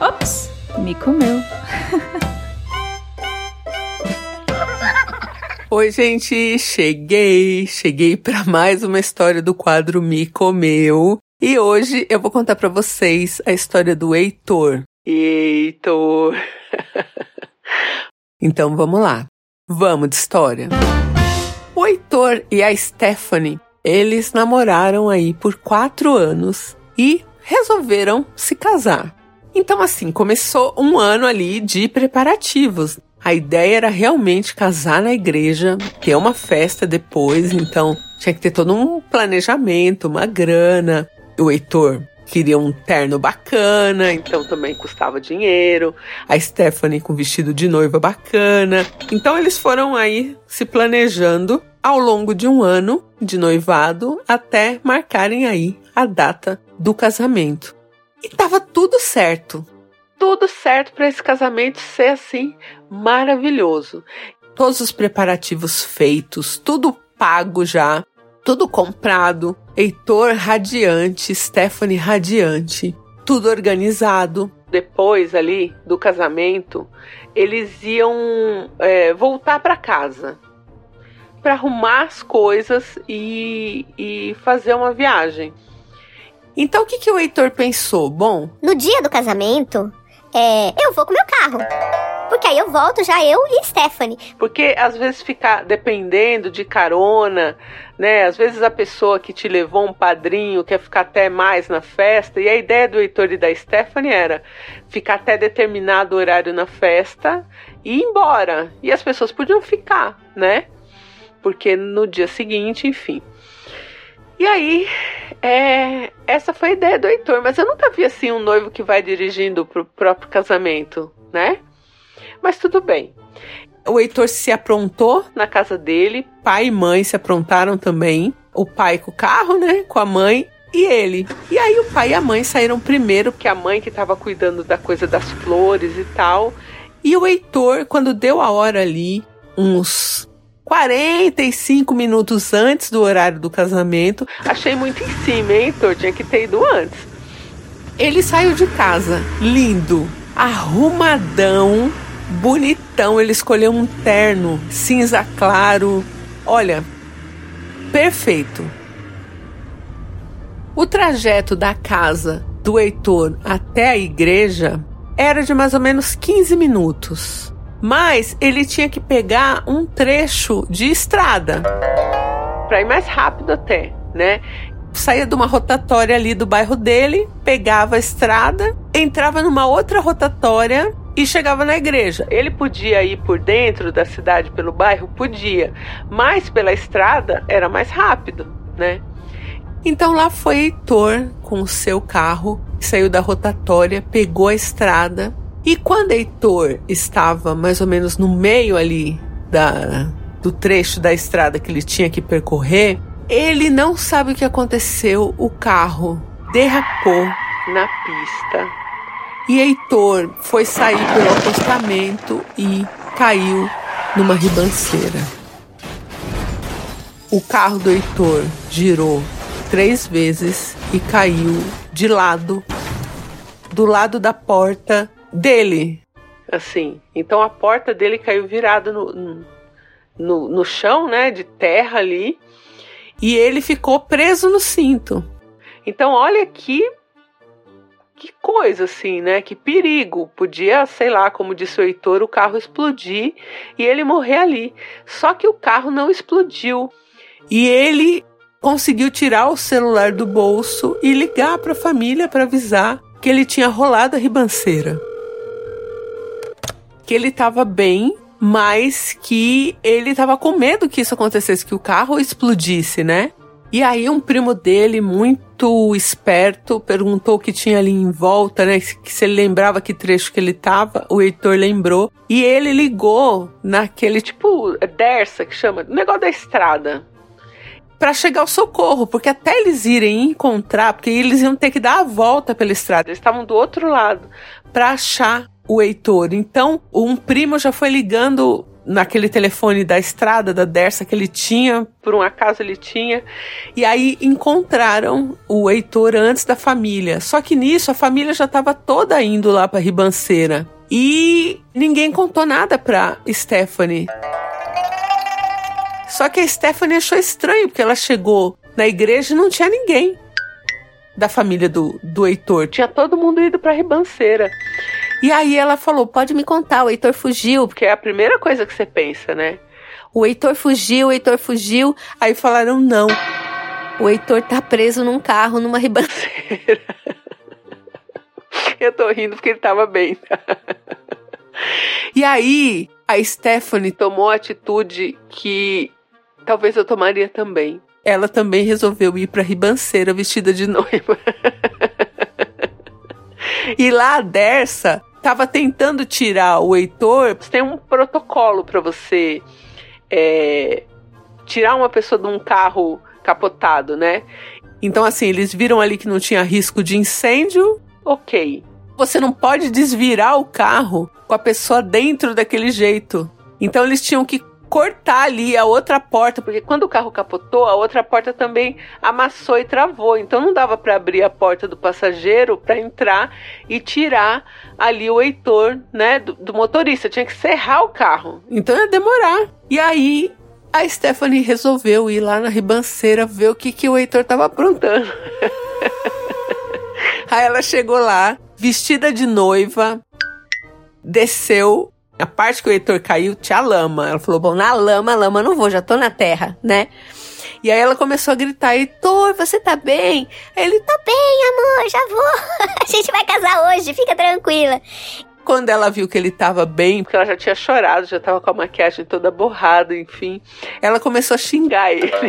Ops, me comeu. Oi, gente, cheguei, cheguei para mais uma história do quadro Me Comeu. E hoje eu vou contar para vocês a história do Heitor. Heitor. então vamos lá. Vamos de história. O Heitor e a Stephanie, eles namoraram aí por quatro anos e resolveram se casar. Então, assim, começou um ano ali de preparativos. A ideia era realmente casar na igreja, ter uma festa depois, então tinha que ter todo um planejamento, uma grana. O Heitor queria um terno bacana, então também custava dinheiro. A Stephanie com vestido de noiva bacana. Então eles foram aí se planejando ao longo de um ano de noivado até marcarem aí a data do casamento. E tava tudo certo tudo certo para esse casamento ser assim maravilhoso. Todos os preparativos feitos, tudo pago já, tudo comprado. Heitor radiante, Stephanie radiante, tudo organizado. Depois ali do casamento, eles iam é, voltar para casa para arrumar as coisas e, e fazer uma viagem. Então o que, que o Heitor pensou? Bom, no dia do casamento, é, eu vou com meu carro. Porque aí eu volto já eu e Stephanie. Porque às vezes ficar dependendo de carona, né? Às vezes a pessoa que te levou um padrinho quer ficar até mais na festa. E a ideia do Heitor e da Stephanie era ficar até determinado horário na festa e ir embora. E as pessoas podiam ficar, né? Porque no dia seguinte, enfim. E aí, é, essa foi a ideia do Heitor, mas eu nunca vi assim um noivo que vai dirigindo pro próprio casamento, né? Mas tudo bem. O Heitor se aprontou na casa dele, pai e mãe se aprontaram também. O pai com o carro, né? Com a mãe e ele. E aí o pai e a mãe saíram primeiro, porque a mãe que estava cuidando da coisa das flores e tal. E o Heitor, quando deu a hora ali, uns 45 minutos antes do horário do casamento. Achei muito em cima, hein, Heitor? Tinha que ter ido antes. Ele saiu de casa, lindo, arrumadão, bonitão. Ele escolheu um terno cinza claro. Olha, perfeito. O trajeto da casa do Heitor até a igreja era de mais ou menos 15 minutos mas ele tinha que pegar um trecho de estrada para ir mais rápido até, né? Saía de uma rotatória ali do bairro dele, pegava a estrada, entrava numa outra rotatória e chegava na igreja. Ele podia ir por dentro da cidade, pelo bairro? Podia, mas pela estrada era mais rápido, né? Então lá foi Heitor com o seu carro, saiu da rotatória, pegou a estrada e quando Heitor estava mais ou menos no meio ali da, do trecho da estrada que ele tinha que percorrer, ele não sabe o que aconteceu. O carro derrapou na pista. E Heitor foi sair pelo acostamento e caiu numa ribanceira. O carro do Heitor girou três vezes e caiu de lado, do lado da porta dele. Assim. Então a porta dele caiu virada no, no, no chão, né? De terra ali. E ele ficou preso no cinto. Então, olha que que coisa assim, né? Que perigo. Podia, sei lá, como disse o Heitor, o carro explodir e ele morrer ali. Só que o carro não explodiu. E ele conseguiu tirar o celular do bolso e ligar para a família para avisar que ele tinha rolado a ribanceira que ele estava bem, mas que ele estava com medo que isso acontecesse, que o carro explodisse, né? E aí um primo dele, muito esperto, perguntou o que tinha ali em volta, né? Se ele lembrava que trecho que ele tava, o Heitor lembrou. E ele ligou naquele tipo Dersa que chama, negócio da estrada. Para chegar ao socorro, porque até eles irem encontrar, porque eles iam ter que dar a volta pela estrada, eles estavam do outro lado, para achar o Heitor. Então, um primo já foi ligando naquele telefone da estrada da Dersa que ele tinha, por um acaso ele tinha. E aí encontraram o Heitor antes da família. Só que nisso a família já estava toda indo lá para Ribanceira. E ninguém contou nada para Stephanie. Só que a Stephanie achou estranho, porque ela chegou na igreja e não tinha ninguém da família do, do Heitor. Tinha todo mundo ido pra ribanceira. E aí ela falou: pode me contar, o Heitor fugiu, porque é a primeira coisa que você pensa, né? O Heitor fugiu, o Heitor fugiu. Aí falaram: não. O Heitor tá preso num carro numa ribanceira. Eu tô rindo porque ele tava bem. e aí, a Stephanie tomou a atitude que talvez eu tomaria também. Ela também resolveu ir pra ribanceira vestida de noiva. e lá a Dersa tava tentando tirar o Heitor. Tem um protocolo para você é, tirar uma pessoa de um carro capotado, né? Então, assim, eles viram ali que não tinha risco de incêndio, ok. Você não pode desvirar o carro com a pessoa dentro daquele jeito. Então, eles tinham que cortar ali a outra porta, porque quando o carro capotou, a outra porta também amassou e travou. Então não dava para abrir a porta do passageiro para entrar e tirar ali o Heitor, né, do, do motorista. Tinha que serrar o carro. Então ia demorar. E aí a Stephanie resolveu ir lá na ribanceira ver o que, que o Heitor tava aprontando. aí ela chegou lá, vestida de noiva, desceu a parte que o Heitor caiu tinha lama. Ela falou: Bom, na lama, lama não vou, já tô na terra, né? E aí ela começou a gritar: Heitor, você tá bem? Ele: Tá bem, amor, já vou. a gente vai casar hoje, fica tranquila. Quando ela viu que ele tava bem, porque ela já tinha chorado, já tava com a maquiagem toda borrada, enfim, ela começou a xingar ele.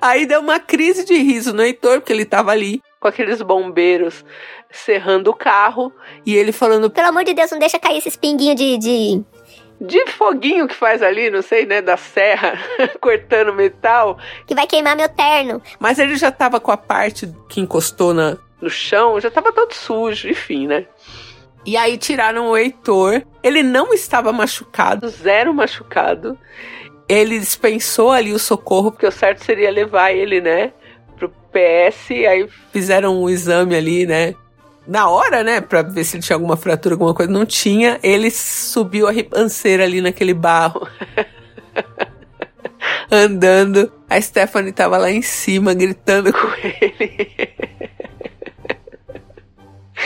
Aí deu uma crise de riso no Heitor, porque ele tava ali com aqueles bombeiros serrando o carro e ele falando: Pelo amor de Deus, não deixa cair esses pinguinhos de, de. De foguinho que faz ali, não sei, né, da serra, cortando metal. Que vai queimar meu terno. Mas ele já tava com a parte que encostou na, no chão, já tava todo sujo, enfim, né? E aí tiraram o Heitor. Ele não estava machucado, zero machucado. Ele dispensou ali o socorro, porque o certo seria levar ele, né, pro PS. Aí fizeram um exame ali, né, na hora, né, pra ver se ele tinha alguma fratura, alguma coisa, não tinha. Ele subiu a ribanceira ali naquele barro. Andando. A Stephanie tava lá em cima, gritando com ele.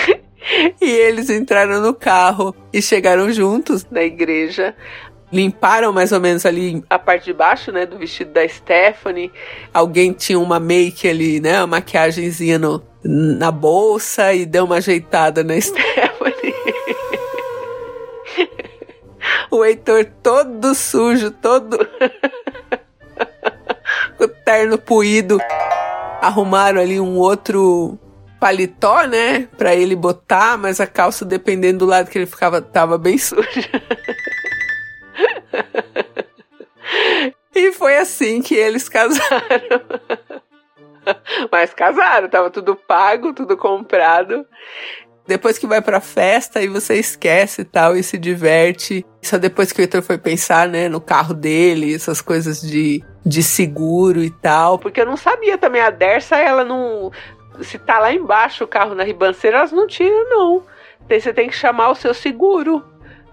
e eles entraram no carro e chegaram juntos na igreja. Limparam mais ou menos ali a parte de baixo, né, do vestido da Stephanie. Alguém tinha uma make ali, né, uma maquiagemzinha no, na bolsa e deu uma ajeitada na Stephanie. o Heitor todo sujo, todo. o terno puído. Arrumaram ali um outro paletó, né? Pra ele botar, mas a calça, dependendo do lado que ele ficava, tava bem suja. Assim que eles casaram. Mas casaram, tava tudo pago, tudo comprado. Depois que vai pra festa, aí você esquece e tal, e se diverte. Só depois que o Heitor foi pensar, né, no carro dele, essas coisas de, de seguro e tal. Porque eu não sabia também, a Dersa, ela não. Se tá lá embaixo o carro na ribanceira, elas não tiram, não. Você tem que chamar o seu seguro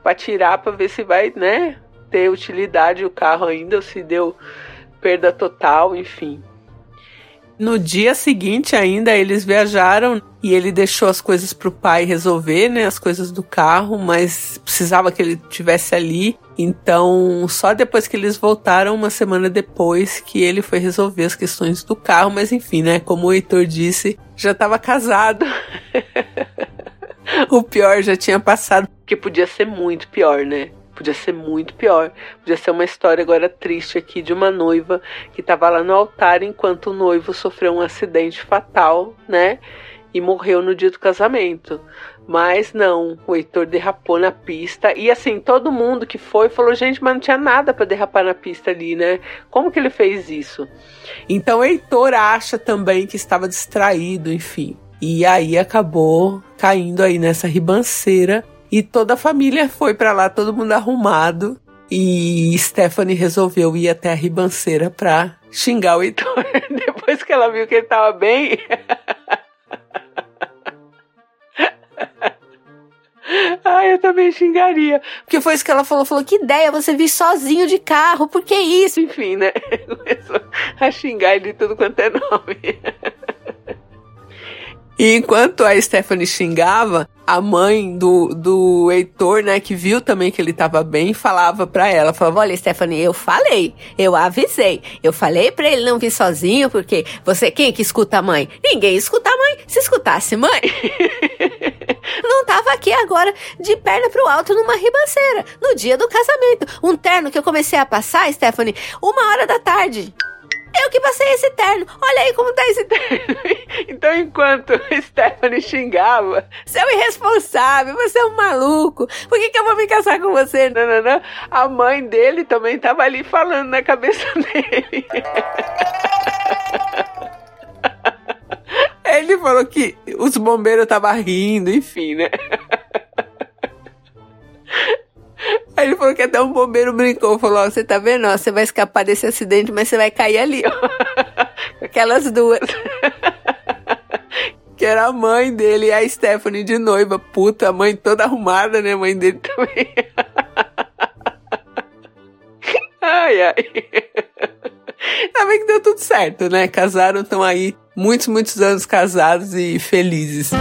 pra tirar, pra ver se vai, né, ter utilidade o carro ainda, ou se deu perda total, enfim. No dia seguinte ainda eles viajaram e ele deixou as coisas pro pai resolver, né, as coisas do carro, mas precisava que ele tivesse ali. Então, só depois que eles voltaram, uma semana depois, que ele foi resolver as questões do carro, mas enfim, né, como o Heitor disse, já estava casado. o pior já tinha passado, porque podia ser muito pior, né? Podia ser muito pior. Podia ser uma história agora triste aqui de uma noiva que estava lá no altar enquanto o noivo sofreu um acidente fatal, né? E morreu no dia do casamento. Mas não, o Heitor derrapou na pista. E assim, todo mundo que foi falou: gente, mas não tinha nada para derrapar na pista ali, né? Como que ele fez isso? Então, Heitor acha também que estava distraído, enfim. E aí acabou caindo aí nessa ribanceira E toda a família foi para lá, todo mundo arrumado. E Stephanie resolveu ir até a ribanceira pra xingar o Heitor. Depois que ela viu que ele tava bem. Ai, eu também xingaria. Porque foi isso que ela falou. Falou, que ideia você vir sozinho de carro, por que isso? Enfim, né? Começou a xingar ele de tudo quanto é nome. E enquanto a Stephanie xingava, a mãe do, do Heitor, né, que viu também que ele tava bem, falava pra ela, falava, olha, Stephanie, eu falei, eu avisei, eu falei pra ele não vir sozinho, porque você, quem que escuta a mãe? Ninguém escuta a mãe, se escutasse mãe, não tava aqui agora de perna pro alto numa ribanceira, no dia do casamento, um terno que eu comecei a passar, Stephanie, uma hora da tarde. Eu que passei esse terno. Olha aí como tá esse terno. então, enquanto Stephanie xingava, seu irresponsável, você é um maluco. Por que, que eu vou me casar com você? Não, não, não. A mãe dele também tava ali falando na cabeça dele. Ele falou que os bombeiros estavam rindo, enfim, né? até um bombeiro brincou, falou, ó, você tá vendo, você vai escapar desse acidente, mas você vai cair ali, ó. Aquelas duas. que era a mãe dele e a Stephanie de noiva. Puta, a mãe toda arrumada, né? A mãe dele também. ai, ai. Ainda bem que deu tudo certo, né? Casaram, estão aí muitos, muitos anos casados e felizes.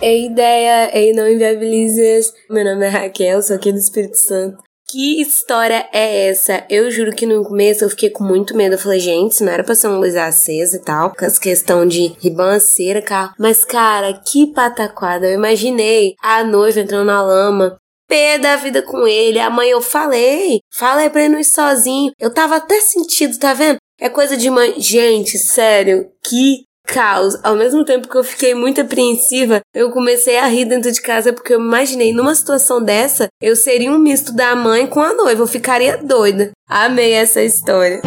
Ei, ideia, ei, não inviabilizes. Meu nome é Raquel, sou aqui do Espírito Santo. Que história é essa? Eu juro que no começo eu fiquei com muito medo. Eu falei, gente, não era pra ser uma luz acesa e tal. Com essa questão de ribanceira, carro. Mas, cara, que pataquada. Eu imaginei a noiva entrando na lama. Pé da vida com ele. A mãe, eu falei. Falei pra ele não ir sozinho. Eu tava até sentido, tá vendo? É coisa de mãe. Gente, sério, que caos. Ao mesmo tempo que eu fiquei muito apreensiva, eu comecei a rir dentro de casa porque eu imaginei numa situação dessa, eu seria um misto da mãe com a noiva, eu ficaria doida. Amei essa história.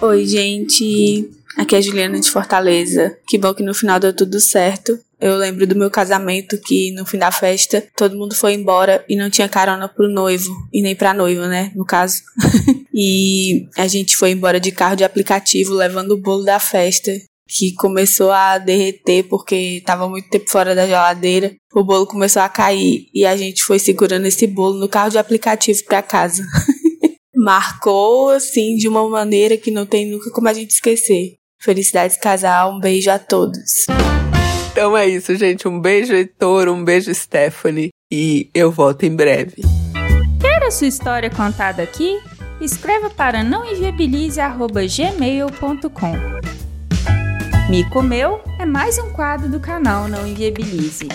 Oi, gente. Aqui é a Juliana de Fortaleza. Que bom que no final deu tudo certo. Eu lembro do meu casamento que no fim da festa todo mundo foi embora e não tinha carona pro noivo e nem pra noiva, né, no caso. e a gente foi embora de carro de aplicativo levando o bolo da festa que começou a derreter porque estava muito tempo fora da geladeira. O bolo começou a cair e a gente foi segurando esse bolo no carro de aplicativo para casa. Marcou assim de uma maneira que não tem nunca como a gente esquecer. Felicidades casal, um beijo a todos. Então é isso, gente. Um beijo, Heitor, um beijo, Stephanie. E eu volto em breve. Quer a sua história contada aqui? Escreva para nãoenviabilize.gmail.com Me Comeu é mais um quadro do canal Não Inviabilize.